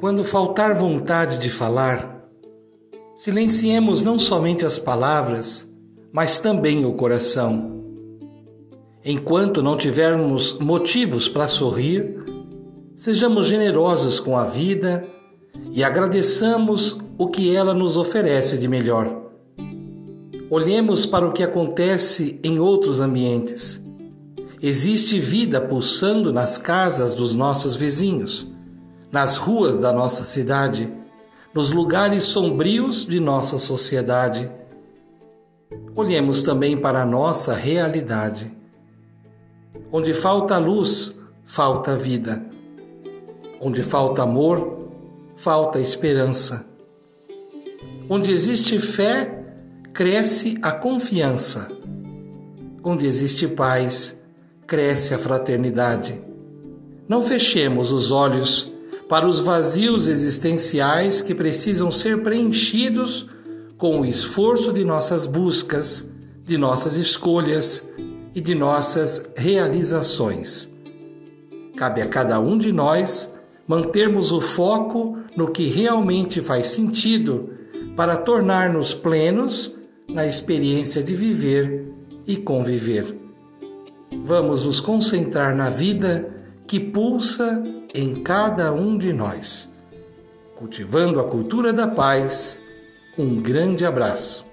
Quando faltar vontade de falar, silenciemos não somente as palavras, mas também o coração. Enquanto não tivermos motivos para sorrir, sejamos generosos com a vida e agradeçamos o que ela nos oferece de melhor. Olhemos para o que acontece em outros ambientes. Existe vida pulsando nas casas dos nossos vizinhos, nas ruas da nossa cidade, nos lugares sombrios de nossa sociedade. Olhemos também para a nossa realidade. Onde falta luz, falta vida. Onde falta amor, falta esperança. Onde existe fé, cresce a confiança. Onde existe paz, cresce a fraternidade. Não fechemos os olhos para os vazios existenciais que precisam ser preenchidos com o esforço de nossas buscas, de nossas escolhas e de nossas realizações. Cabe a cada um de nós mantermos o foco no que realmente faz sentido para tornar-nos plenos na experiência de viver e conviver. Vamos nos concentrar na vida que pulsa em cada um de nós. Cultivando a cultura da paz, um grande abraço.